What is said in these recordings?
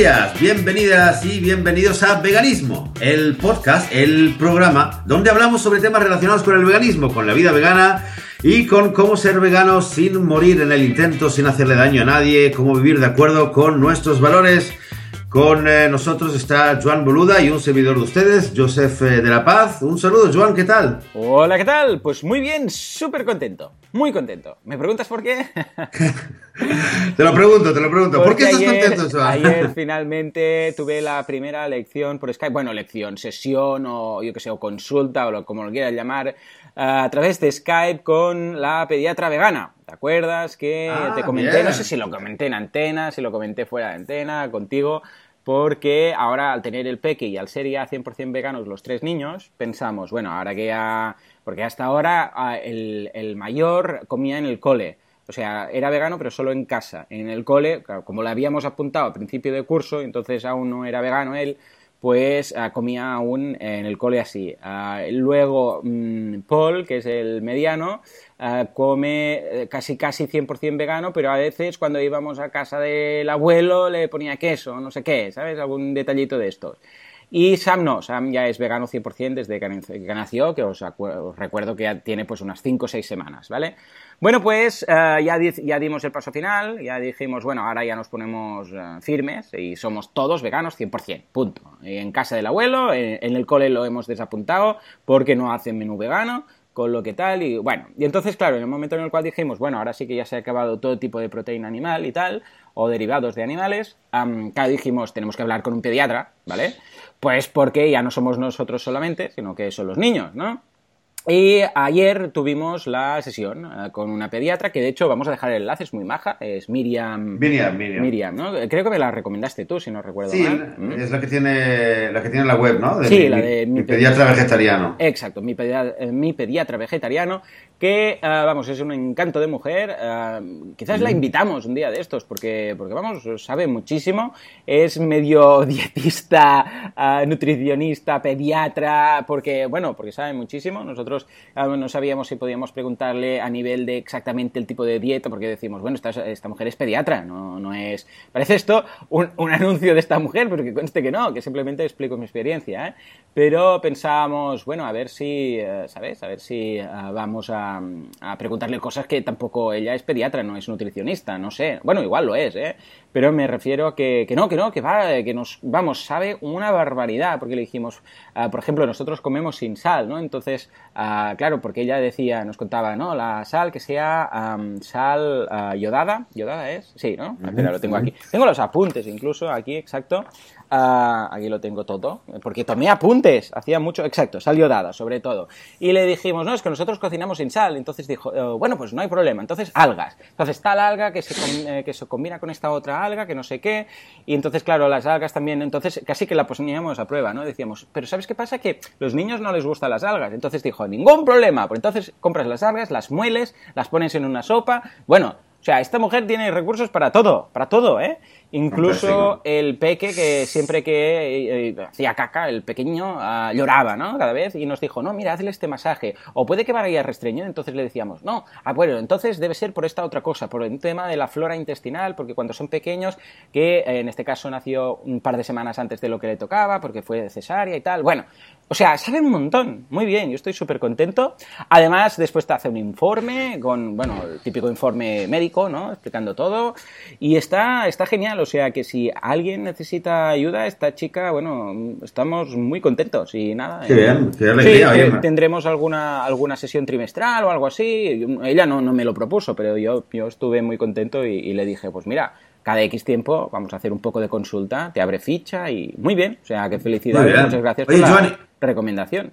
Días, bienvenidas y bienvenidos a Veganismo, el podcast, el programa donde hablamos sobre temas relacionados con el veganismo, con la vida vegana y con cómo ser vegano sin morir en el intento, sin hacerle daño a nadie, cómo vivir de acuerdo con nuestros valores. Con eh, nosotros está Joan Boluda y un servidor de ustedes, Joseph eh, de la Paz. Un saludo, Joan, ¿qué tal? Hola, ¿qué tal? Pues muy bien, súper contento, muy contento. ¿Me preguntas por qué? te lo pregunto, te lo pregunto. ¿Por qué estás contento, Joan? Ayer finalmente tuve la primera lección por Skype, bueno, lección, sesión o yo que sé, o consulta o como lo quieras llamar, a través de Skype con la pediatra vegana. ¿Te acuerdas que Ah, te comenté? bien. No sé si lo comenté en antena, si lo comenté fuera de antena, contigo, porque ahora al tener el peque y al ser ya 100% veganos los tres niños, pensamos, bueno, ahora que ya... Porque hasta ahora ah, el, el mayor comía en el cole. O sea, era vegano, pero solo en casa. En el cole, claro, como le habíamos apuntado al principio de curso, entonces aún no era vegano él, pues ah, comía aún en el cole así. Ah, luego mm, Paul, que es el mediano, ah, come eh, casi casi 100% vegano, pero a veces cuando íbamos a casa del abuelo le ponía queso, no sé qué, ¿sabes? Algún detallito de estos. Y Sam no, Sam ya es vegano 100% desde que nac- que nació, que os recuerdo que ya tiene pues unas 5 o 6 semanas, ¿vale? Bueno, pues eh, ya, ya dimos el paso final, ya dijimos, bueno, ahora ya nos ponemos eh, firmes y somos todos veganos 100%, punto. En casa del abuelo, en, el cole lo hemos desapuntado porque no hacen menú vegano, con lo que tal, y bueno, y entonces, claro, en el momento en el cual dijimos, bueno, ahora sí que ya se ha acabado todo tipo de proteína animal y tal, o derivados de animales, am, claro, dijimos, tenemos que hablar con un pediatra, ¿vale? Pues porque ya no somos nosotros solamente, sino que son los niños, ¿no? Y ayer tuvimos la sesión eh, con una pediatra que de hecho vamos a dejar el enlace, es muy maja, es Miriam. Miriam, Miriam. Miriam, ¿no? Creo que me la recomendaste tú, si no recuerdo Sí, mal. ¿Mm? es la que tiene la que tiene la web, ¿no? Sí, mi- la de mi mi pediatra vegetariano. Exacto, mi, pedia- eh, mi pediatra vegetariano, que, ah, vamos, es un encanto de mujer. quizás la invitamos un día de estos, porque, porque, vamos, sabe muchísimo. Es medio dietista, nutricionista, pediatra, porque, bueno, porque sabe muchísimo. Nosotros ah, no sabíamos si podíamos preguntarle a nivel de exactamente el tipo de dieta, porque decimos, bueno, esta, mujer es pediatra, no, no es... Parece esto un, un anuncio de esta mujer, pero que conste que no, que simplemente explico mi experiencia, ¿eh? Pero pensábamos, bueno, a ver si, eh, ¿sabes? A ver si eh, vamos a, a preguntarle cosas que tampoco ella es pediatra, no es nutricionista, no sé. Bueno, igual lo es, ¿eh? Pero me refiero a que, que no, que no, que va, que nos, vamos, sabe una barbaridad, porque le dijimos, ah, por ejemplo, nosotros comemos sin sal, ¿no? Entonces, ah, claro, porque ella decía, nos contaba, ¿no? La sal que sea am, sal ah, yodada, ¿yodada es? Sí, ¿no? Espera, lo tengo aquí. Tengo los apuntes incluso aquí, exacto. Ah, aquí lo tengo todo, porque tomé apuntes, hacía mucho, exacto, sal yodada, sobre todo. Y le dijimos, no, es que nosotros cocinamos sin sal. Entonces dijo, "Eh, bueno, pues no hay problema. Entonces, algas. Entonces, tal alga que se, eh, que se combina con esta otra alga, que no sé qué. Y entonces, claro, las algas también, entonces casi que la poníamos a prueba, ¿no? Decíamos, pero ¿sabes qué pasa? Que los niños no les gustan las algas. Entonces dijo, ningún problema. Pues entonces compras las algas, las mueles, las pones en una sopa. Bueno, o sea, esta mujer tiene recursos para todo, para todo, ¿eh? Incluso Fantástico. el peque que siempre que eh, hacía caca, el pequeño ah, lloraba, ¿no? Cada vez y nos dijo, no, mira, hazle este masaje. O puede que vaya restreñido, entonces le decíamos, no, ah, bueno, entonces debe ser por esta otra cosa, por el tema de la flora intestinal, porque cuando son pequeños, que eh, en este caso nació un par de semanas antes de lo que le tocaba, porque fue cesárea y tal. Bueno, o sea, sabe un montón, muy bien, yo estoy súper contento. Además, después te hace un informe con, bueno, el típico informe médico, ¿no? Explicando todo. Y está, está genial, o sea que si alguien necesita ayuda, esta chica, bueno, estamos muy contentos y nada. Qué eh, bien, qué alegría, te- me- tendremos alguna, alguna sesión trimestral o algo así. Ella no, no me lo propuso, pero yo, yo estuve muy contento y, y le dije, pues mira, cada X tiempo vamos a hacer un poco de consulta, te abre ficha y muy bien. O sea, que Muy felicidades, bien. muchas gracias Oye, por la recomendación.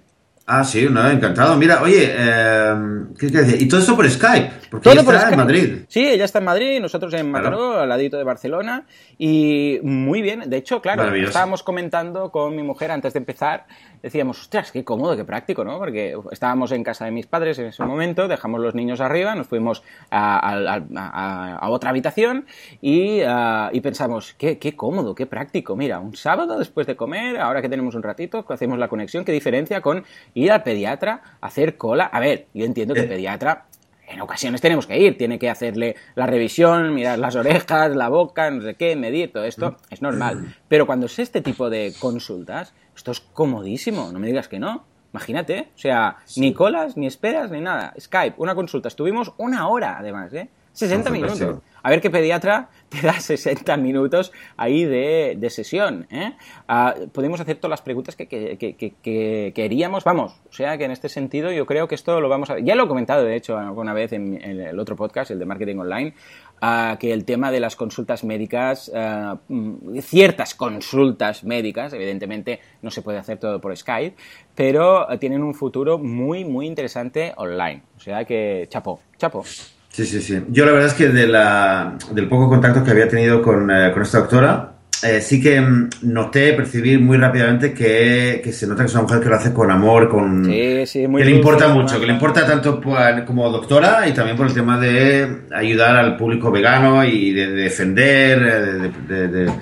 Ah, sí, no, encantado. Mira, oye, eh, ¿qué, qué decía? Y todo esto por Skype, porque Todo ella por está en. Madrid. Sí, ella está en Madrid, nosotros en Claro. Mataró, al ladito de Barcelona. Y muy bien. De hecho, claro, estábamos comentando con mi mujer antes de empezar. Decíamos, ostras, qué cómodo, qué práctico, ¿no? Porque estábamos en casa de mis padres en ese momento, dejamos los niños arriba, nos fuimos a, a- a- a- a otra habitación y, ah, y pensamos, qué, qué cómodo, qué práctico. Mira, un sábado después de comer, ahora que tenemos un ratito, hacemos la conexión, qué diferencia con ir al pediatra, hacer cola. A ver, yo entiendo que el Eh. pediatra en ocasiones tenemos que ir, tiene que hacerle la revisión, mirar las orejas, la boca, no sé qué, medir, todo esto es normal. Pero cuando es este tipo de consultas, esto es comodísimo, no me digas que no. Imagínate, o sea, ni colas, ni esperas, ni nada. Skype, una consulta. Estuvimos una hora, además, ¿eh? 60 minutos. A ver qué pediatra te da 60 minutos ahí de, sesión. ¿eh? Ah, podemos hacer todas las preguntas que, que, queríamos. Vamos, o sea que en este sentido yo creo que esto lo vamos a... Ya lo he comentado, de hecho, alguna vez en, el otro podcast, el de Marketing Online, ah, que el tema de las consultas médicas, mm, ciertas consultas médicas, evidentemente no se puede hacer todo por Skype, pero tienen un futuro muy, muy interesante online. O sea que, chapo, chapo. Sí, sí, sí. Yo la verdad es que de la, del poco contacto que había tenido con, eh, con esta doctora, eh, sí que mm, noté, percibí muy rápidamente que, que, se nota que es una mujer que lo hace con amor, con sí, sí, muy que le importa mucho, que le importa tanto como doctora y también por el tema de ayudar al público vegano y de, defender, eh, de, de,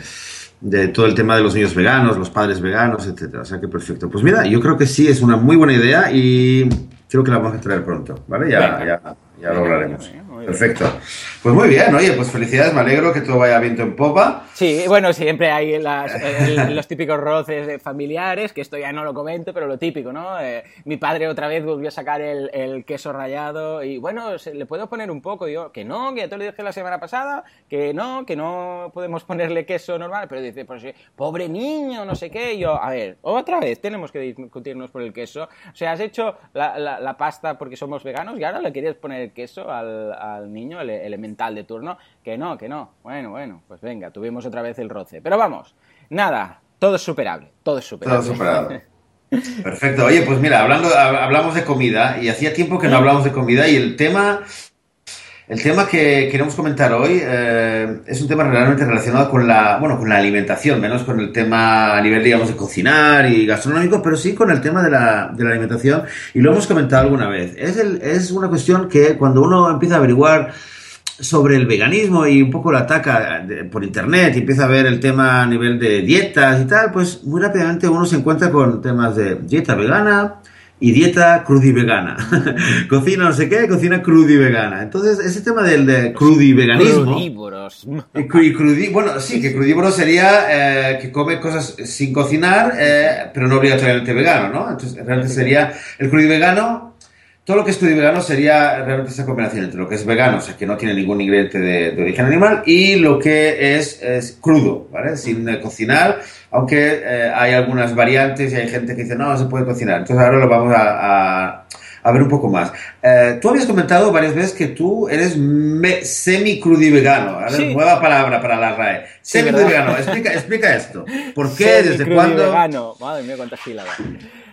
de, todo el tema de los niños veganos, los padres veganos, etcétera. O sea que perfecto. Pues mira, yo creo que sí es una muy buena idea y creo que la vamos a traer pronto, ¿vale? Ya, ya, ya lo hablaremos. Perfecto. Pues muy bien, oye, pues felicidades, me alegro que todo vaya viento en popa. Sí, bueno, siempre hay los típicos roces familiares, que esto ya no lo comento, pero lo típico, ¿no? Eh, mi padre otra vez volvió a sacar el, queso rallado y, bueno, ¿le puedo poner un poco? Yo, que no, que ya te lo dije la semana pasada, que no, que no podemos ponerle queso normal, pero dice, pues pobre niño, no sé qué. Y yo, a ver, otra vez tenemos que discutirnos por el queso. O sea, has hecho la, pasta porque somos veganos y ahora le querías poner el queso al niño, el elemental de turno, que no, que no. Bueno, bueno, pues venga, tuvimos otra vez el roce. Pero vamos, nada, todo es superable, todo es superable. Todo superable. Perfecto. Oye, pues mira, hablando, hablamos de comida y hacía tiempo que no hablamos de comida y el tema el tema que queremos comentar hoy eh, es un tema realmente relacionado con la, bueno, con la alimentación, menos con el tema a nivel, digamos, de cocinar y gastronómico, pero sí con el tema de la, alimentación y lo hemos comentado alguna vez. Es, es una cuestión que cuando uno empieza a averiguar sobre el veganismo y un poco lo ataca por internet y empieza a ver el tema a nivel de dietas y tal, pues muy rápidamente uno se encuentra con temas de dieta vegana, y dieta crudivegana. cocina no sé qué, cocina crudivegana. Entonces, ese tema del de crudiveganismo. Crudívoros. Y bueno, sí, que crudívoro sería eh, que come cosas sin cocinar, eh, pero no obligatoriamente vegano, ¿no? Entonces, realmente sería el crudivegano todo lo que es vegano sería realmente esa combinación entre lo que es vegano, o sea, que no tiene ningún ingrediente de, origen animal, y lo que es, es crudo, ¿vale? Sin eh, cocinar, aunque eh, hay algunas variantes y hay gente que dice, no, no se puede cocinar. Entonces ahora lo vamos a, a, ver un poco más. Eh, tú habías comentado varias veces que tú eres semi-crudivegano. Sí. Nueva palabra para la RAE. Semi-crudivegano. explica, explica esto. ¿Por qué? ¿Desde cuándo? Madre mía, cuántas sílabas.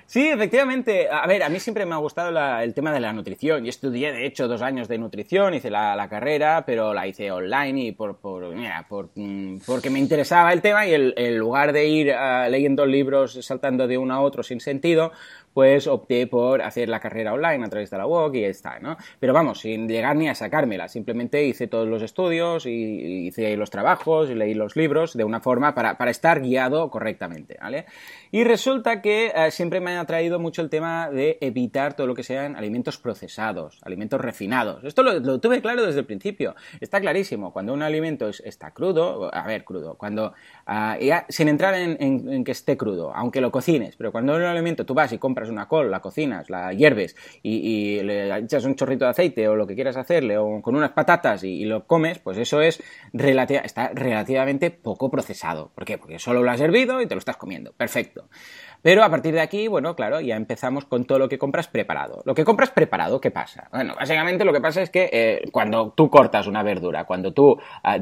Sí, efectivamente. A ver, a mí siempre me ha gustado el tema de la nutrición. Yo estudié, de hecho, dos años de nutrición, hice la, carrera, pero la hice online y por, por, mira, por mm, porque me interesaba el tema y en lugar de ir uh, leyendo libros saltando de uno a otro sin sentido, pues opté por hacer la carrera online a través de la WOC y está, ¿no? Pero vamos, sin llegar ni a sacármela, simplemente hice todos los estudios y hice los trabajos y leí los libros de una forma para, para estar guiado correctamente, ¿vale? Y resulta que eh, siempre me ha atraído mucho el tema de evitar todo lo que sean alimentos procesados, alimentos refinados. Esto lo, tuve claro desde el principio. Está clarísimo. Cuando un alimento está crudo, a ver, crudo, cuando ah, sin entrar en, que esté crudo, aunque lo cocines, pero cuando un alimento tú vas y compras una col, la cocinas, la hierves y, le echas un chorrito de aceite o lo que quieras hacerle o con unas patatas y, lo comes, pues eso es está relativamente poco procesado. ¿Por qué? Porque solo lo has hervido y te lo estás comiendo. Perfecto. Pero a partir de aquí, bueno, claro, ya empezamos con todo lo que compras preparado. Lo que compras preparado, ¿qué pasa? Bueno, básicamente lo que pasa es que eh, cuando tú cortas una verdura, cuando tú ah,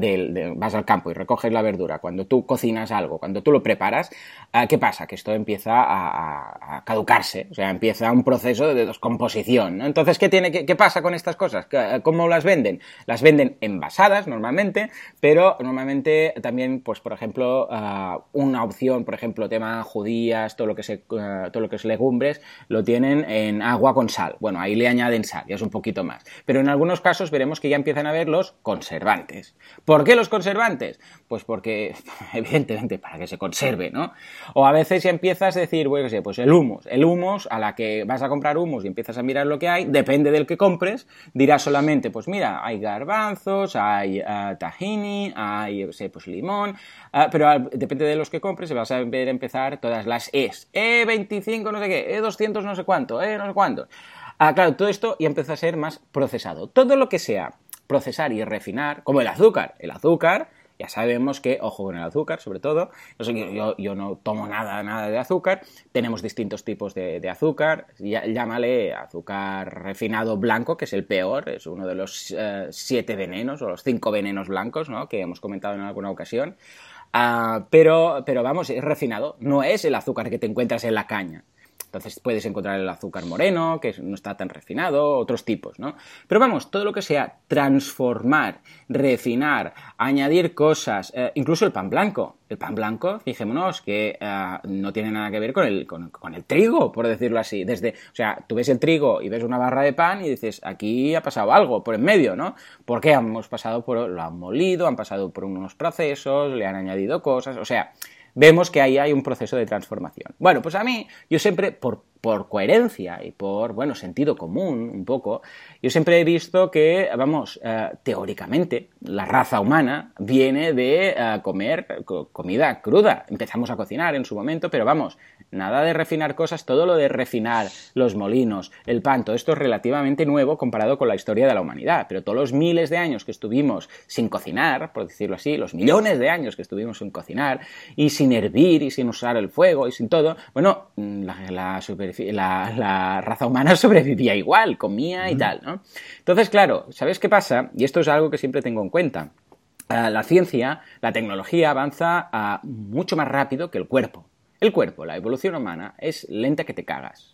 vas al campo y recoges la verdura, cuando tú cocinas algo, cuando tú lo preparas, ah, ¿qué pasa? Que esto empieza a, caducarse, o sea, empieza un proceso de descomposición. Entonces, ¿qué, tiene, qué, pasa con estas cosas? ¿Cómo las venden? Las venden envasadas normalmente, pero normalmente también, pues, por ejemplo, ah, una opción, por ejemplo, tema judías, todo lo que, eh, todo lo que es legumbres, lo tienen en agua con sal. Bueno, ahí le añaden sal, ya es un poquito más. Pero en algunos casos veremos que ya empiezan a ver los conservantes. ¿Por qué los conservantes? Pues porque, evidentemente, para que se conserve, ¿no? O a veces ya empiezas a decir, bueno, sé, pues el humus. El humus a la que vas a comprar humos y empiezas a mirar lo que hay, depende del que compres, dirás solamente, pues mira, hay garbanzos, hay uh, tahini, hay, pues limón, uh, pero depende de los que compres, vas a ver empezar todas las E's. E25 no sé qué, E200 no sé cuánto, E no sé cuánto. Ah, claro, todo esto ya empieza a ser más procesado. Todo lo que sea procesar y refinar, como el azúcar. El azúcar ya sabemos que, ojo con el azúcar, sobre todo, yo, yo no tomo nada, nada de azúcar, tenemos distintos tipos de, azúcar, llámale azúcar refinado blanco, que es el peor, es uno de los eh, siete venenos o los cinco venenos blancos, ¿no? que hemos comentado en alguna ocasión. Ah, pero, pero vamos, es refinado, no es el azúcar que te encuentras en la caña. Entonces puedes encontrar el azúcar moreno, que no está tan refinado, otros tipos, ¿no? Pero vamos, todo lo que sea transformar, refinar, añadir cosas, eh, incluso el pan blanco. El pan blanco, fijémonos que eh, no tiene nada que ver con el, con, el trigo, por decirlo así. Desde, o sea, tú ves el trigo y ves una barra de pan y dices, aquí ha pasado algo por en medio, ¿no? Porque hemos pasado por, lo han molido, han pasado por unos procesos, le han añadido cosas, o sea, vemos que ahí hay un proceso de transformación. Bueno, pues a mí, yo siempre, por por coherencia y por, bueno, sentido común un poco, yo siempre he visto que, vamos, eh, teóricamente, la raza humana viene de eh, comer comida cruda. Empezamos a cocinar en su momento, pero vamos, nada de refinar cosas, todo lo de refinar los molinos, el pan, todo esto es relativamente nuevo comparado con la historia de la humanidad, pero todos los miles de años que estuvimos sin cocinar, por decirlo así, los millones de años que estuvimos sin cocinar y sin hervir y sin usar el fuego y sin todo, bueno, la, la la, raza humana sobrevivía igual, comía y tal, ¿no? Entonces, claro, ¿sabes qué pasa? Y esto es algo que siempre tengo en cuenta. Eh, la ciencia, la tecnología avanza ah, mucho más rápido que el cuerpo. El cuerpo, la evolución humana, es lenta que te cagas.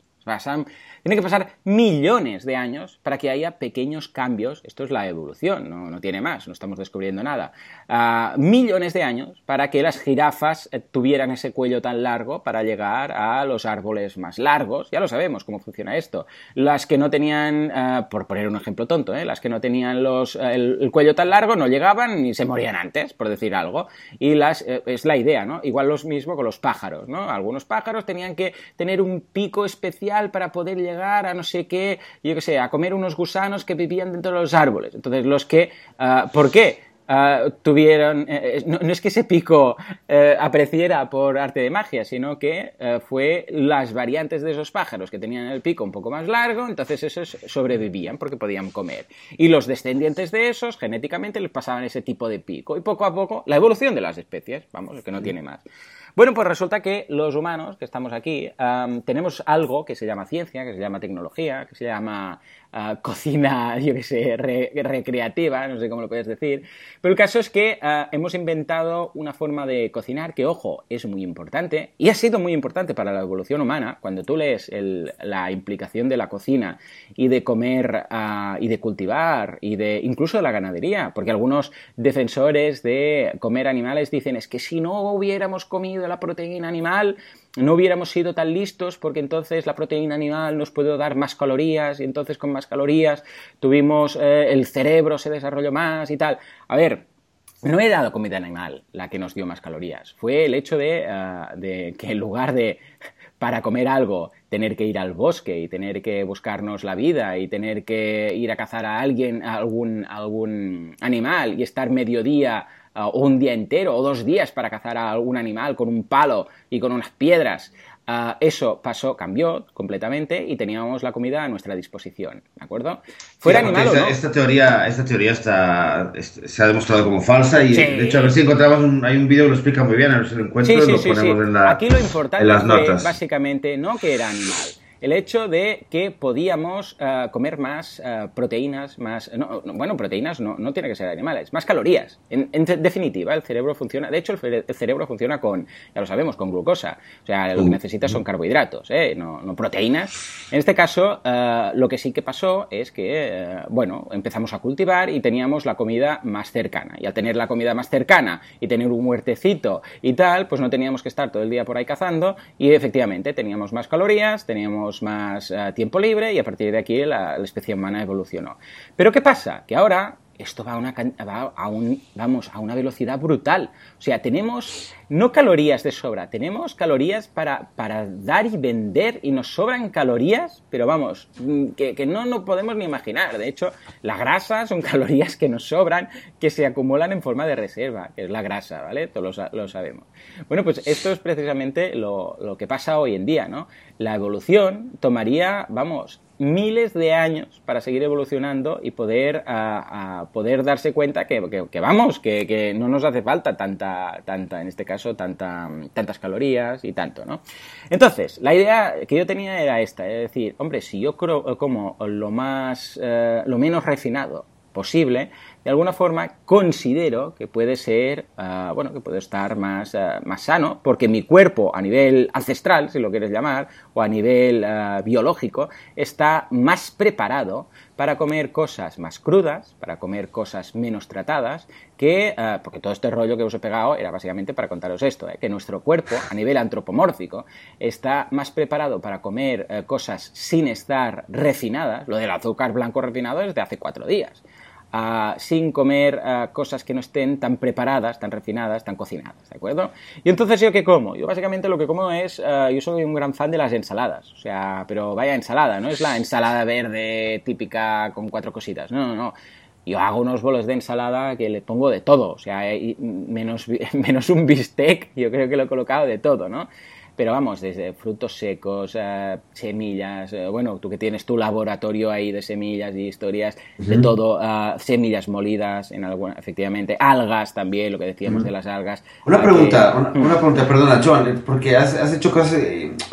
Tiene que pasar millones de años para que haya pequeños cambios. Esto es la evolución, no, tiene más, no estamos descubriendo nada. Ah, millones de años para que las jirafas eh, tuvieran ese cuello tan largo para llegar a los árboles más largos. Ya lo sabemos cómo funciona esto. Las que no tenían, ah, por poner un ejemplo tonto, ¿eh? las que no tenían los, el, cuello tan largo no llegaban ni se morían antes, por decir algo. Y las, eh, es la idea, ¿no? Igual lo mismo con los pájaros, ¿no? Algunos pájaros tenían que tener un pico especial para poder llegar a no sé qué, yo qué sé, a comer unos gusanos que vivían dentro de los árboles. Entonces, los que, ah, ¿por qué? Uh, tuvieron, eh, eh, no, es que ese pico uh, apreciara por arte de magia, sino que uh, fue las variantes de esos pájaros que tenían el pico un poco más largo, entonces esos sobrevivían porque podían comer. Y los descendientes de esos, genéticamente, les pasaban ese tipo de pico. Y poco a poco, la evolución de las especies, vamos, que no tiene más. Bueno, pues resulta que los humanos que estamos aquí tenemos algo que se llama ciencia, que se llama tecnología, que se llama ah, cocina, yo qué sé, recreativa, no sé cómo lo puedes decir. Pero el caso es que ah, hemos inventado una forma de cocinar que, ojo, es muy importante y ha sido muy importante para la evolución humana. Cuando tú lees la implicación de la cocina y de comer ah, y de cultivar y de incluso de la ganadería, porque algunos defensores de comer animales dicen es que si no hubiéramos comido la proteína animal, no hubiéramos sido tan listos porque entonces la proteína animal nos puede dar más calorías y entonces con más calorías tuvimos eh, el cerebro se desarrolló más y tal. A ver, no he dado comida animal la que nos dio más calorías. Fue el hecho de, eh, de que en lugar de para comer algo tener que ir al bosque y tener que buscarnos la vida y tener que ir a cazar a alguien, a algún, algún animal y estar mediodía o un día entero o dos días para cazar a algún animal con un palo y con unas piedras. Ah, eso pasó, cambió completamente y teníamos la comida a nuestra disposición, ¿de acuerdo? Fuera animal esta, o no. Esta teoría, esta teoría está, se ha demostrado como falsa y de hecho a ver si encontramos un, hay un vídeo que lo explica muy bien, a ver si lo encuentro y lo ponemos en, la, Aquí lo importante las notas. básicamente no que era animal, el hecho de que podíamos eh, comer más eh, proteínas, más... bueno, proteínas no, no tiene que ser animales, más calorías. En, definitiva, el cerebro funciona... De hecho, el, cerebro funciona con, ya lo sabemos, con glucosa. O sea, lo que necesita son carbohidratos, ¿eh? no, no, proteínas. En este caso, lo que sí que pasó es que, bueno, empezamos a cultivar y teníamos la comida más cercana. Y al tener la comida más cercana y tener un huertecito y tal, pues no teníamos que estar todo el día por ahí cazando y efectivamente teníamos más calorías, teníamos más eh, tiempo libre y a partir de aquí la, especie humana evolucionó. Pero ¿qué pasa? Que ahora esto va a una, vamos, a una velocidad brutal. O sea, tenemos no calorías de sobra, tenemos calorías para, para dar y vender y nos sobran calorías, pero vamos, mm, que, no, no podemos ni imaginar. De hecho, la grasa son calorías que nos sobran, que se acumulan en forma de reserva, que es la grasa, ¿vale? Todos lo, lo sabemos. Bueno, pues esto es precisamente lo, lo que pasa hoy en día, ¿no? La evolución tomaría, vamos, miles de años para seguir evolucionando y poder, a, poder darse cuenta que, vamos, que, no nos hace falta tanta, tanta, en este caso, tanta, tantas calorías y tanto, ¿no? Entonces, la idea que yo tenía era esta, es decir, hombre, si yo como lo más, eh, lo menos refinado posible, de alguna forma considero que puede ser, ah, bueno, que puede estar más, ah, más sano, porque mi cuerpo a nivel ancestral, si lo quieres llamar, o a nivel ah, biológico, está más preparado para comer cosas más crudas, para comer cosas menos tratadas, que, porque todo este rollo que os he pegado era básicamente para contaros esto, ¿eh? que nuestro cuerpo a nivel antropomórfico está más preparado para comer eh, cosas sin estar refinadas, lo del azúcar blanco refinado es de hace cuatro días sin comer cosas que no estén tan preparadas, tan refinadas, tan cocinadas, ¿de acuerdo? Y entonces, ¿yo qué como? Yo básicamente lo que como es, yo soy un gran fan de las ensaladas, o sea, pero vaya ensalada, no es la ensalada verde típica con cuatro cositas, no, no, no. Yo hago unos bolos de ensalada que le pongo de todo, o sea, menos, menos un bistec, yo creo que lo he colocado de todo, ¿no? Pero vamos, desde frutos secos, eh, semillas, eh, bueno, tú que tienes tu laboratorio ahí de semillas y historias, de todo, eh, semillas molidas, en alguna, efectivamente, algas también, lo que decíamos de las algas. Una pregunta, una, pregunta, perdona, John, porque has, hecho cosas,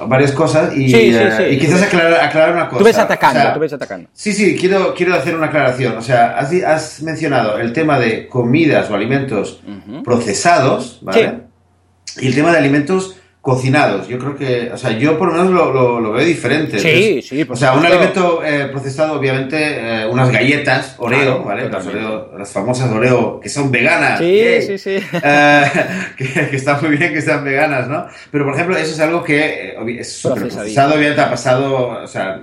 varias cosas y, y quizás aclarar, una cosa. Tú ves atacando, tú ves atacando. Sí, sí, quiero, quiero hacer una aclaración. O sea, has, has mencionado el tema de comidas o alimentos procesados, ¿vale? Y el tema de alimentos cocinados. Yo creo que, o sea, yo por lo menos lo, lo, veo diferente. Sí, sí, O sea, un alimento eh, procesado, obviamente, eh, unas galletas Oreo, ¿vale? Las, Oreo, las, famosas Oreo que son veganas. Sí, sí, sí. Eh, que, que, está muy bien que sean veganas, ¿no? Pero, por ejemplo, eso es algo que es súper procesado, obviamente ha pasado, o sea,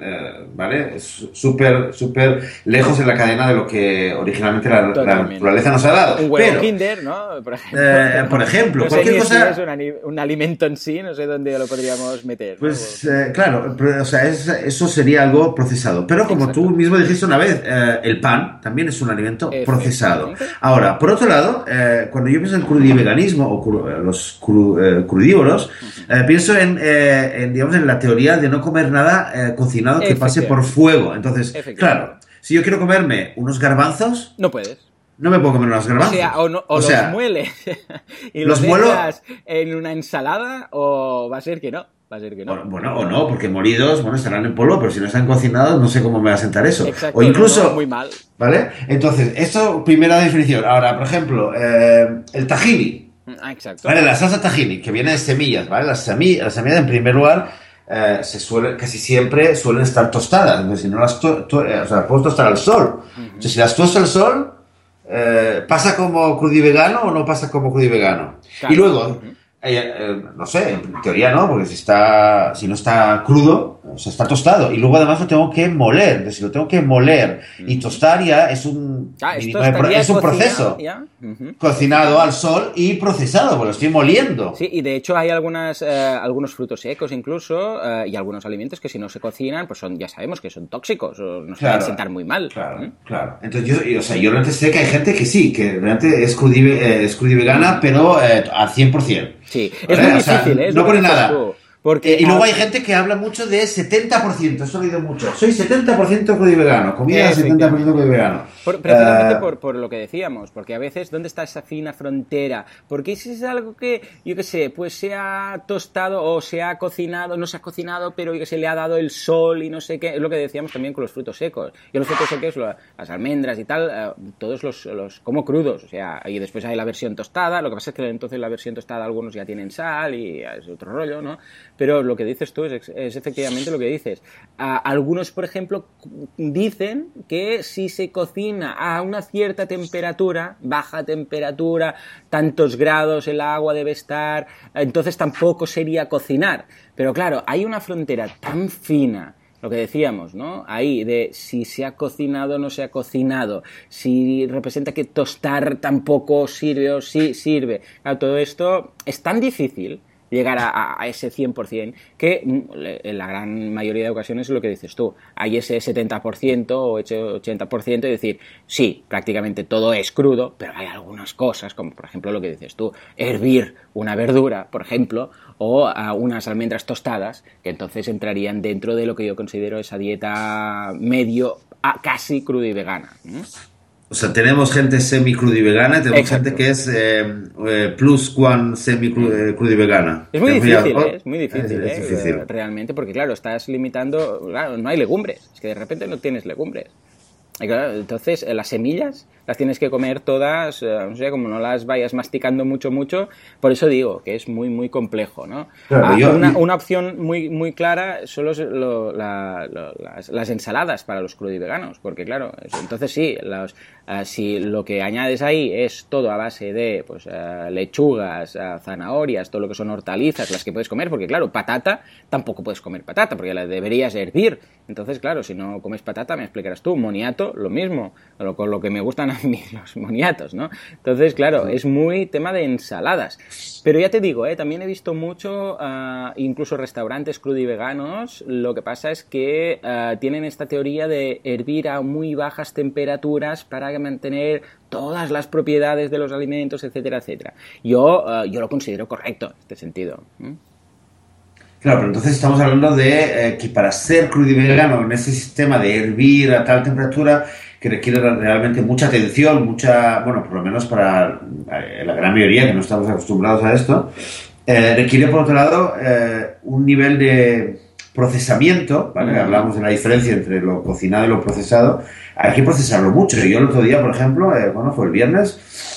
¿vale? Es súper, súper lejos en la cadena de lo que originalmente la, naturaleza nos ha dado. Un huevo Kinder, ¿no? Por ejemplo, por ejemplo cualquier cosa... es un, un alimento en sí no sé dónde lo podríamos meter. Pues eh, claro, o sea, eso sería algo procesado. Pero como tú mismo dijiste una vez, eh, el pan también es un alimento procesado. Ahora, por otro lado, eh, cuando yo pienso en crudiveganismo o los crudívoros, pienso en, digamos, en la teoría de no comer nada cocinado que pase por fuego. Entonces, claro, si yo quiero comerme unos garbanzos... No puedes no me puedo comer unas garbanzos. O sea, o, los mueles y los, los en una ensalada o va a ser que no. Va a ser que no. Bueno, o no, porque molidos, bueno, estarán en polvo, pero si no están cocinados, no sé cómo me va a sentar eso. o incluso. muy mal. ¿Vale? Entonces, esto, primera definición. Ahora, por ejemplo, eh, el tahini. Ah, exacto. Vale, la salsa tahini, que viene de semillas, ¿vale? Las semillas, las semillas en primer lugar, eh, se suele, casi siempre suelen estar tostadas. Entonces, si no las to eh, o sea, puedes tostar al sol. Entonces, si las tostas al sol, eh, ¿pasa como crudivegano o no pasa como crudivegano? vegano? Y luego, eh, eh, no sé, en teoría no, porque si, está, si no está crudo, o sea, está tostado. Y luego además lo tengo que moler. Entonces, si lo tengo que moler y tostar ya es un, es un proceso. Cocinado al sol y procesado, porque lo estoy moliendo. Sí, y de hecho hay algunas, algunos frutos secos incluso y algunos alimentos que si no se cocinan, pues son, ya sabemos que son tóxicos o nos pueden sentar muy mal. Claro, claro. Entonces yo, o sea, yo realmente sé que hay gente que sí, que realmente es, crudivegana, pero al 100%. Sí, es muy difícil, ¿eh? No pone nada. Porque, y luego hay gente que habla mucho de 70%, eso he oído mucho. Soy 70% vegano, comida 70% vegano. Por, precisamente uh, por, lo que decíamos, porque a veces, ¿dónde está esa fina frontera? Porque si es algo que, yo qué sé, pues se ha tostado o se ha cocinado, no se ha cocinado, pero se le ha dado el sol y no sé qué, es lo que decíamos también con los frutos secos. Yo los frutos secos, las almendras y tal, uh, todos los, los, como crudos, o sea, y después hay la versión tostada, lo que pasa es que entonces la versión tostada algunos ya tienen sal y es otro rollo, ¿no? Pero lo que dices tú es, efectivamente lo que dices. algunos, por ejemplo, dicen que si se cocina a una cierta temperatura, baja temperatura, tantos grados el agua debe estar, entonces tampoco sería cocinar. Pero claro, hay una frontera tan fina lo que decíamos, ¿no? Ahí de si se ha cocinado o no se ha cocinado, si representa que tostar tampoco sirve o sí sirve. Claro, todo esto es tan difícil llegar a, ese 100%, que mm, en la gran mayoría de ocasiones es lo que dices tú, hay ese 70% o ese 80% y decir, sí, prácticamente todo es crudo, pero hay algunas cosas, como por ejemplo lo que dices tú, hervir una verdura, por ejemplo, o unas almendras tostadas, que entonces entrarían dentro de lo que yo considero esa dieta medio a casi cruda y vegana. O sea, tenemos gente semi-cruda y vegana y tenemos gente que es eh, eh, plus one semi-cruda y vegana. Es muy difícil, ¿eh? es muy difícil, es, difícil. realmente, porque claro, estás limitando, claro, no hay legumbres, es que de repente no tienes legumbres. Entonces, las semillas las tienes que comer todas, eh, no sé, como no las vayas masticando mucho, mucho. Por eso digo que es muy, muy complejo, ¿no? Ah, una, opción muy, muy clara son las, ensaladas para los crudiveganos, porque claro, entonces sí, los, eh, si lo que añades ahí es todo a base de pues, eh, lechugas, zanahorias, todo lo que son hortalizas, las que puedes comer, porque claro, patata tampoco puedes comer patata, porque la deberías hervir. Entonces, claro, si no comes patata, me explicarás tú, moniato, lo mismo, con lo que me gustan los moniatos, ¿no? Entonces, claro, es muy tema de ensaladas. Pero ya te digo, ¿eh? también he visto mucho, ah, incluso restaurantes crudiveganos, lo que pasa es que ah, tienen esta teoría de hervir a muy bajas temperaturas para mantener todas las propiedades de los alimentos, etcétera, etcétera. Yo, ah, yo lo considero correcto en este sentido. Claro, pero entonces estamos hablando de eh, que para ser crudivegano en ese sistema de hervir a tal temperatura que requiere realmente mucha atención, mucha, bueno, por lo menos para eh, la gran mayoría que no estamos acostumbrados a esto, eh, requiere por otro lado un nivel de procesamiento, ¿vale? Hablamos de la diferencia entre lo cocinado y lo procesado. Hay que procesarlo mucho. Yo el otro día, por ejemplo, bueno, fue el viernes,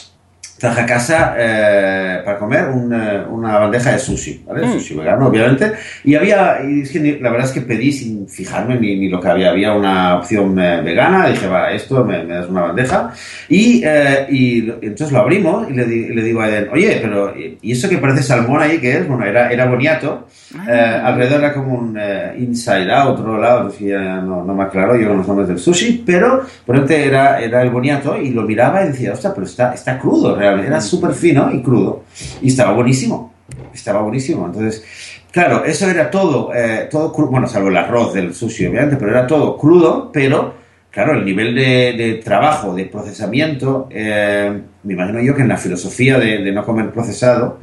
traje a casa eh, para comer una, una, bandeja de sushi, ¿vale? Mm. Sushi vegano, obviamente. Y había, y es que la verdad es que pedí sin fijarme ni, ni lo que había. Había una opción eh, vegana, dije, va, esto me, das una bandeja. Y, eh, y, entonces lo abrimos y le, le, digo a él, oye, pero ¿y eso que parece salmón ahí que es? Bueno, era, era boniato. Ah. alrededor era como un inside out, otro lado, no, no me aclaro yo con los nombres del sushi, pero por era, era el boniato y lo miraba y decía, ostras, pero está, está crudo era súper fino y crudo. Y estaba buenísimo. Estaba buenísimo. Entonces, claro, eso era todo, eh, todo bueno, salvo el arroz del sushi, obviamente, pero era todo crudo, pero, claro, el nivel de, trabajo, de procesamiento, eh, me imagino yo que en la filosofía de, no comer procesado,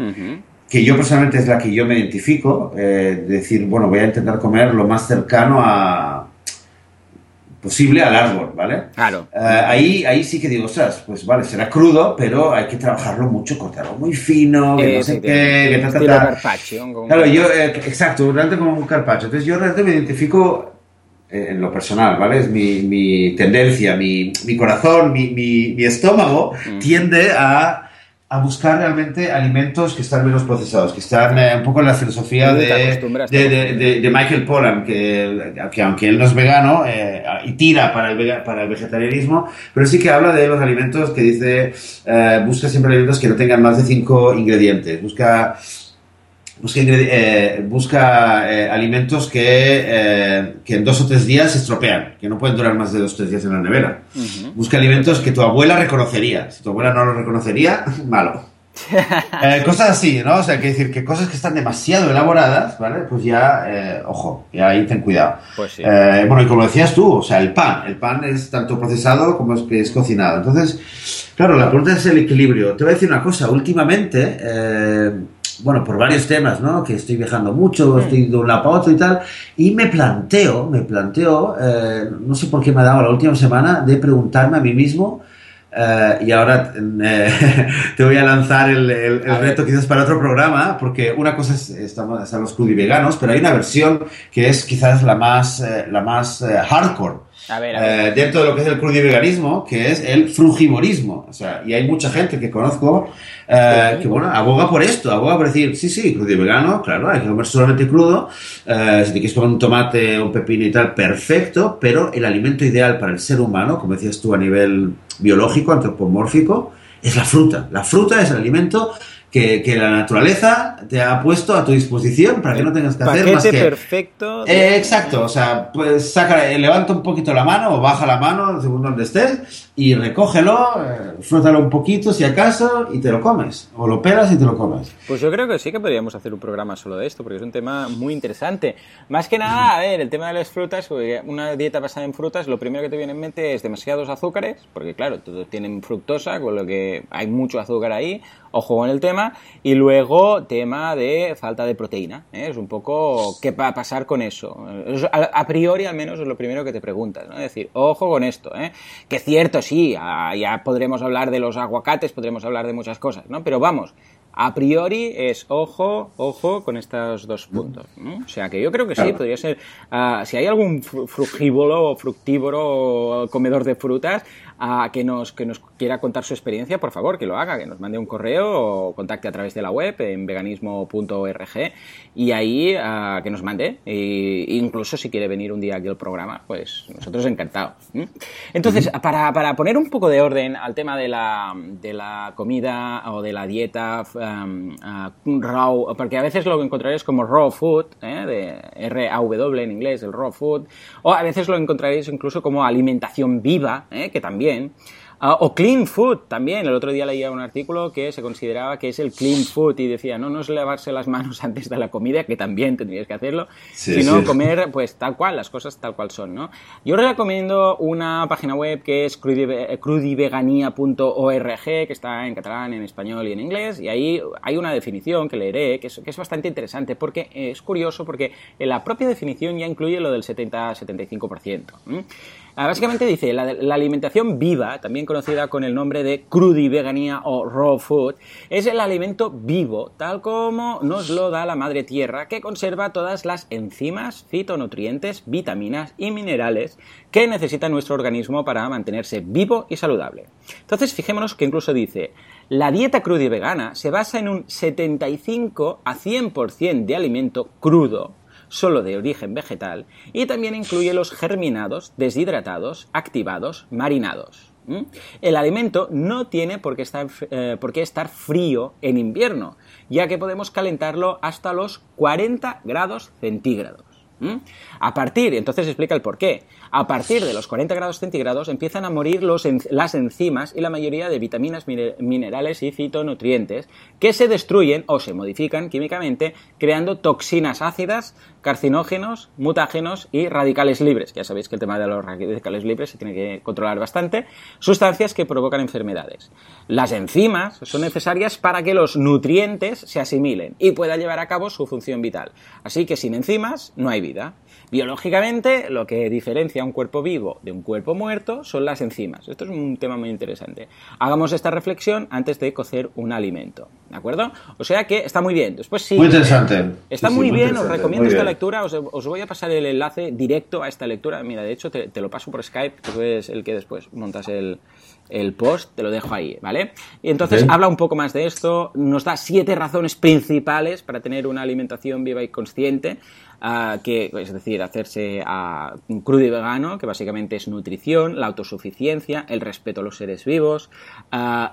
que yo personalmente es la que yo me identifico, eh, decir, bueno, voy a intentar comer lo más cercano a posible al árbol, ¿vale? Claro. Eh, ahí, ahí sí que digo, ostras, pues vale, será crudo, pero hay que trabajarlo mucho, cortarlo muy fino, que no sé qué, que tal, carpaccio. Claro, yo, eh, exacto, realmente como un carpaccio. Entonces yo realmente me identifico eh, en lo personal, ¿vale? Es mi, mi tendencia, mi, mi corazón, mi, mi, mi estómago mm. tiende a a buscar realmente alimentos que están menos procesados, que están eh, un poco en la filosofía de, de, de, Michael Pollan, que, que, aunque él no es vegano eh, y tira para el, para el vegetarianismo, pero sí que habla de los alimentos que dice, eh, busca siempre alimentos que no tengan más de cinco ingredientes, busca busca, eh, busca eh, alimentos que, eh, que, en dos o tres días se estropean, que no pueden durar más de dos o tres días en la nevera. Busca alimentos que tu abuela reconocería. Si tu abuela no lo reconocería, malo. cosas así, ¿no? O sea, que decir que cosas que están demasiado elaboradas, ¿vale? Pues ya, ojo, ya ahí ten cuidado. Pues sí. bueno, y como decías tú, o sea, el pan. El pan es tanto procesado como es que es cocinado. Entonces, claro, la pregunta es el equilibrio. Te voy a decir una cosa. Últimamente, bueno, por varios temas, ¿no? Que estoy viajando mucho, estoy de un lado para otro y tal, y me planteo, me planteo, eh, no sé por qué me ha dado la última semana, de preguntarme a mí mismo, eh, y ahora eh, te voy a lanzar el, el, reto quizás para otro programa, porque una cosa es, estamos, están los veganos, pero hay una versión que es quizás la más, la más hardcore. Dentro de lo que es el crudiveganismo, que es el frugivorismo. O sea, y hay mucha gente que conozco eh, que bueno, aboga por esto, aboga por decir, sí, sí, crudo y vegano, claro, hay que comer solamente crudo, eh, si te quieres comer un tomate, un pepino y tal, perfecto, pero el alimento ideal para el ser humano, como decías tú a nivel biológico, antropomórfico, es la fruta. La fruta es el alimento que, que, la naturaleza te ha puesto a tu disposición para que no tengas que hacer más que... perfecto. Eh, exacto, o sea, pues saca, levanta un poquito la mano o baja la mano según donde estés y recógelo, eh, frótalo un poquito si acaso y te lo comes. O lo pelas y te lo comes. Pues yo creo que sí que podríamos hacer un programa solo de esto porque es un tema muy interesante. Más que nada, a ver, el tema de las frutas, una dieta basada en frutas, lo primero que te viene en mente es demasiados azúcares, porque claro, todos tienen fructosa, con lo que hay mucho azúcar ahí ojo con el tema. Y luego, tema de falta de proteína. ¿eh? Es un poco qué va a pasar con eso. A, priori, al menos, es lo primero que te preguntas. ¿no? Es decir, ojo con esto. ¿eh? Que cierto, sí, ya podremos hablar de los aguacates, podremos hablar de muchas cosas, ¿no? Pero vamos, a priori es ojo, ojo con estos dos puntos. O sea que yo creo que sí, podría ser. Ah, si hay algún frugívoro o fructívoro comedor de frutas que, nos, que nos quiera contar su experiencia, por favor, que lo haga, que nos mande un correo o contacte a través de la web en veganismo.org y ahí ah, que nos mande. E incluso si quiere venir un día aquí al programa, pues nosotros encantados. Entonces, para, para, poner un poco de orden al tema de la, de la comida o de la dieta Um, raw, porque a veces lo encontraréis como raw food, ¿eh? de R-A-W en inglés, el raw food, o a veces lo encontraréis incluso como alimentación viva, ¿eh? que también. Ah, o clean food también. El otro día leía un artículo que se consideraba que es el clean food y decía, no, no es lavarse las manos antes de la comida, que también tendrías que hacerlo, sino comer pues tal cual, las cosas tal cual son, ¿no? Yo recomiendo una página web que es crudivegania.org, que está en catalán, en español y en inglés, y ahí hay una definición que leeré, que es, que es bastante interesante, porque es curioso, porque en la propia definición ya incluye lo del 70-75%. Ah, básicamente dice, la, alimentación viva, también conocida con el nombre de crudiveganía o raw food, es el alimento vivo, tal como nos lo da la madre tierra, que conserva todas las enzimas, fitonutrientes, vitaminas y minerales que necesita nuestro organismo para mantenerse vivo y saludable. Entonces, fijémonos que incluso dice, la dieta crudivegana se basa en un 75 a 100% de alimento crudo, solo de origen vegetal, y también incluye los germinados, deshidratados, activados, marinados. El alimento no tiene por qué, estar, eh, por qué estar frío en invierno, ya que podemos calentarlo hasta los 40 grados centígrados. A partir, entonces explica el por qué. A partir de los 40 grados centígrados empiezan a morir las enzimas y la mayoría de vitaminas, minerales y fitonutrientes que se destruyen o se modifican químicamente creando toxinas ácidas, carcinógenos, mutágenos y radicales libres. Ya sabéis que el tema de los radicales libres se tiene que controlar bastante. Sustancias que provocan enfermedades. Las enzimas son necesarias para que los nutrientes se asimilen y pueda llevar a cabo su función vital. Así que sin enzimas no hay vida. Biológicamente, lo que diferencia un cuerpo vivo de un cuerpo muerto son las enzimas. Esto es un tema muy interesante. Hagamos esta reflexión antes de cocer un alimento. ¿De acuerdo? O sea que está muy bien. Después sí. Muy interesante. Está muy, bien, os recomiendo esta lectura. Os, voy a pasar el enlace directo a esta lectura. Mira, de hecho, te, lo paso por Skype, tú eres el que después montas el, post, te lo dejo ahí, ¿vale? Y entonces habla un poco más de esto, nos da siete razones principales para tener una alimentación viva y consciente que, es decir, hacerse crudo y vegano, que básicamente es nutrición, la autosuficiencia, el respeto a los seres vivos,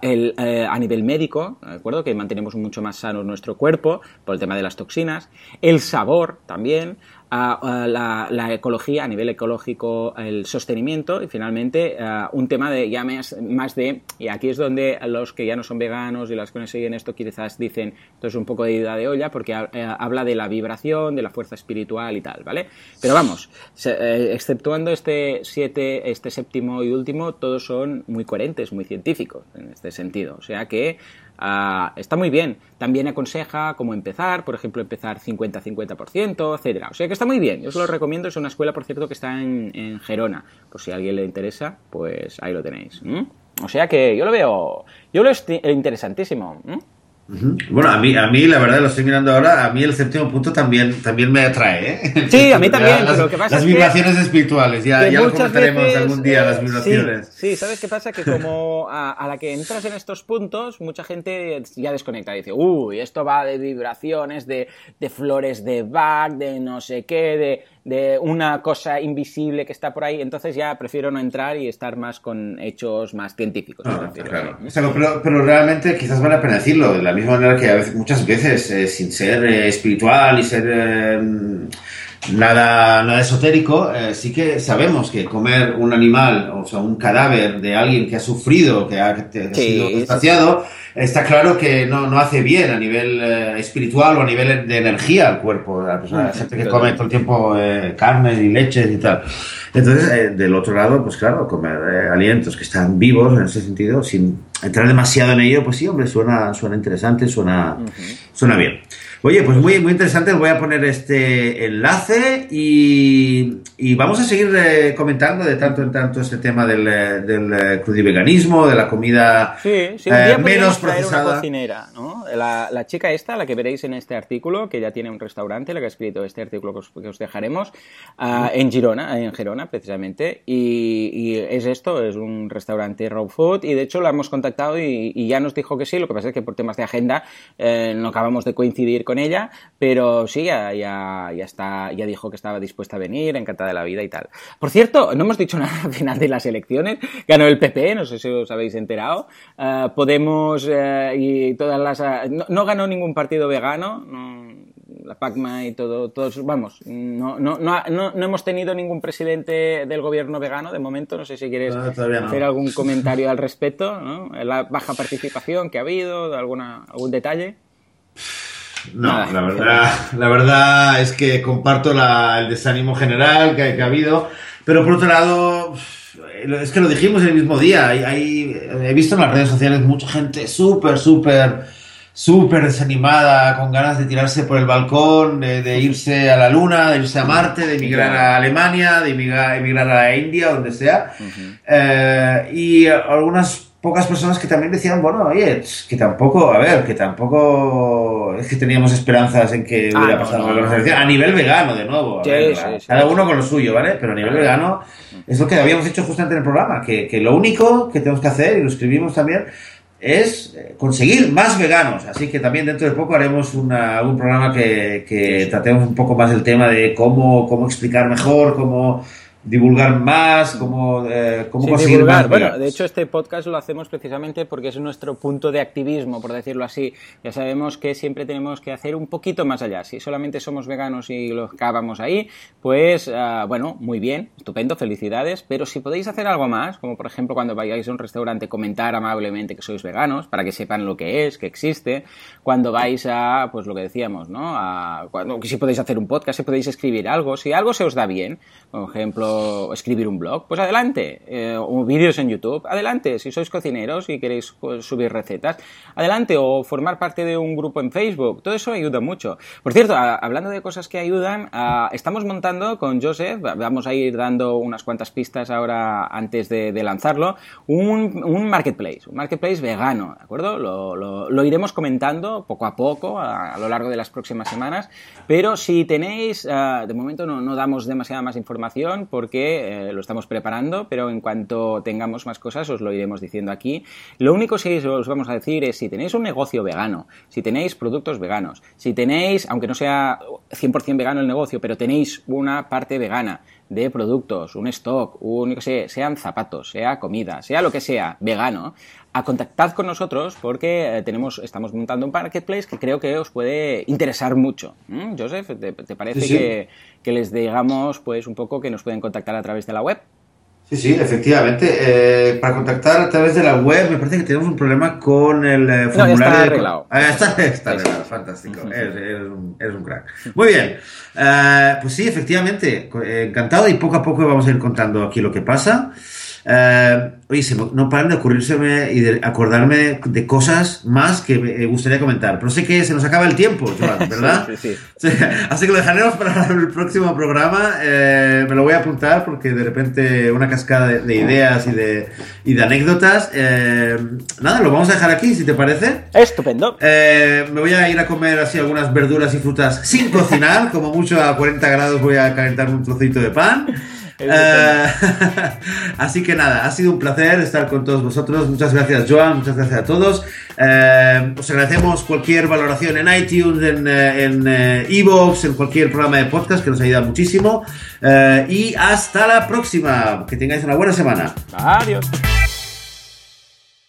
el, eh, a nivel médico, ¿de acuerdo? Que mantenemos mucho más sano nuestro cuerpo por el tema de las toxinas, el sabor también, la, ecología, a nivel ecológico, el sostenimiento y finalmente un tema de ya más, de, y aquí es donde los que ya no son veganos y las que no siguen esto quizás dicen, esto es un poco de ida de olla porque eh, habla de la vibración, de la fuerza espiritual y tal, ¿vale? Pero vamos, eh, exceptuando este siete, este séptimo y último, todos son muy coherentes, muy científicos en este sentido. O sea que Ah, está muy bien. También aconseja cómo empezar, por ejemplo, empezar 50-50%, etcétera. O sea que está muy bien. Yo os lo recomiendo. Es una escuela, por cierto, que está en, Gerona. Por si a alguien le interesa, pues ahí lo tenéis. O sea que yo lo veo, yo lo veo interesantísimo. Bueno, a mí, a mí, la verdad, lo estoy mirando ahora, a mí el séptimo punto también, también me atrae, ¿eh? Sí, a mí también, las, pero que pasa Las vibraciones espirituales, ya, ya lo comentaremos algún día, las vibraciones. Sí, ¿sabes qué pasa? Que como a, la que entras en estos puntos, mucha gente ya desconecta y dice, uy, esto va de vibraciones, de, de flores de Bach, de no sé qué, de de una cosa invisible que está por ahí, entonces ya prefiero no entrar y estar más con hechos más científicos. Ah, claro. pero, pero, realmente quizás vale la pena decirlo, la misma manera que muchas veces, sin ser espiritual y ser nada, nada esotérico, eh, sí que sabemos que comer un animal, o sea, un cadáver de alguien que ha sufrido, que ha, sido despaciado, está claro que no, no, hace bien a nivel eh, espiritual o a nivel de energía al cuerpo de la persona. gente que come todo el tiempo eh, carnes y leches y tal. Entonces, del otro lado, pues claro, comer alimentos que están vivos en ese sentido, sin entrar demasiado en ello, pues sí, hombre, suena, suena interesante, suena, suena bien. Oye, pues muy, muy interesante. Voy a poner este enlace y, vamos a seguir eh, comentando de tanto en tanto este tema del, eh, del eh, crudiveganismo, de la comida sí, sí, un día menos procesada. Una cocinera, ¿no? La, la, chica esta, la que veréis en este artículo, que ya tiene un restaurante, la que ha escrito este artículo que os, que os dejaremos, ah, en Girona, en Gerona precisamente, y, y, es esto, es un restaurante raw food y de hecho la hemos contactado y, y, ya nos dijo que sí, lo que pasa es que por temas de agenda no acabamos de coincidir con ella, pero sí, ya, ya, está, ya dijo que estaba dispuesta a venir, encantada de la vida y tal. Por cierto, no hemos dicho nada al final de las elecciones, ganó el PP, no sé si os habéis enterado, uh, Podemos uh, y todas las... Uh, no, no, ganó ningún partido vegano, no, la PACMA y todo, todos, vamos, no, no, no, no, hemos tenido ningún presidente del gobierno vegano de momento, no sé si quieres hacer algún comentario al respecto, ¿no? la baja participación que ha habido, alguna, algún detalle. No, la verdad, la verdad es que comparto el desánimo general que, ha habido, pero por otro lado, es que lo dijimos el mismo día, hay, he visto en las redes sociales mucha gente súper, súper, súper desanimada, con ganas de tirarse por el balcón, de, irse a la Luna, de irse a Marte, de emigrar a Alemania, de emigrar, a India, donde sea, eh, y algunas pocas personas que también decían, bueno, oye, que tampoco, a ver, que tampoco es que teníamos esperanzas en que hubiera ah, pasado algo a nivel vegano, de nuevo. cada uno con lo suyo, ¿vale? Pero a nivel vegano es lo que habíamos hecho justamente en el programa, que, que lo único que tenemos que hacer, y lo escribimos también, es eh, conseguir más veganos. Así que también dentro de poco haremos una, un programa que, que tratemos un poco más el tema de cómo, cómo explicar mejor, cómo divulgar más, cómo, eh, cómo conseguir más. Bueno, de hecho este podcast lo hacemos precisamente porque es nuestro punto de activismo, por decirlo así. Ya sabemos que siempre tenemos que hacer un poquito más allá. Si solamente somos veganos y lo acabamos ahí, pues ah, bueno, muy bien, estupendo, felicidades. Pero si podéis hacer algo más, como por ejemplo cuando vayáis a un restaurante comentar amablemente que sois veganos, para que sepan lo que es, que existe. Cuando vais a, pues lo que decíamos, ¿no? A, cuando, si podéis hacer un podcast, si podéis escribir algo, si algo se os da bien, por ejemplo escribir un blog, pues adelante. Eh, o vídeos en YouTube, adelante. Si sois cocineros y queréis pues, subir recetas, adelante. O formar parte de un grupo en Facebook, todo eso ayuda mucho. Por cierto, hablando de cosas que ayudan, estamos montando con Joseph, vamos a ir dando unas cuantas pistas ahora antes de, lanzarlo, un, marketplace, un marketplace vegano, ¿de acuerdo? Lo, iremos comentando poco a poco a, lo largo de las próximas semanas, pero si tenéis, ah, de momento no, no damos demasiada más información, porque eh, lo estamos preparando, pero en cuanto tengamos más cosas os lo iremos diciendo aquí. Lo único que os vamos a decir es si tenéis un negocio vegano, si tenéis productos veganos, si tenéis, aunque no sea 100% vegano el negocio, pero tenéis una parte vegana, de productos, un stock, un, sé, sean zapatos, sea comida, sea lo que sea, vegano, a contactad con nosotros porque eh, tenemos, estamos montando un marketplace que creo que os puede interesar mucho. ¿Mm? Joseph, ¿te, parece Que, que, les digamos pues un poco que nos pueden contactar a través de la web? Sí, sí, efectivamente. Eh, para contactar a través de la web, me parece que tenemos un problema con el eh, formulario. No, está arreglado. Ah, está, está arreglado, fantástico. es un, un, crack. Muy bien. pues sí, efectivamente, encantado y poco a poco vamos a ir contando aquí lo que pasa. Eh, oye, no paran de ocurrírseme y de acordarme de cosas más que me gustaría comentar. Pero sé que se nos acaba el tiempo, Joan, ¿verdad? sí, sí. Así que lo dejaremos para el próximo programa. Eh, me lo voy a apuntar porque de repente una cascada de, ideas y de, y de anécdotas. Eh, nada, lo vamos a dejar aquí, si te parece. Estupendo. me voy a ir a comer así algunas verduras y frutas sin cocinar. Como mucho a 40 grados voy a calentar un trocito de pan. Eh, así que nada, ha sido un placer estar con todos vosotros. Muchas gracias, Joan. Muchas gracias a todos. Eh, os agradecemos cualquier valoración en iTunes, en eh, Evox, en, en, cualquier programa de podcast que nos ayuda muchísimo. y hasta la próxima. Que tengáis una buena semana. Adiós.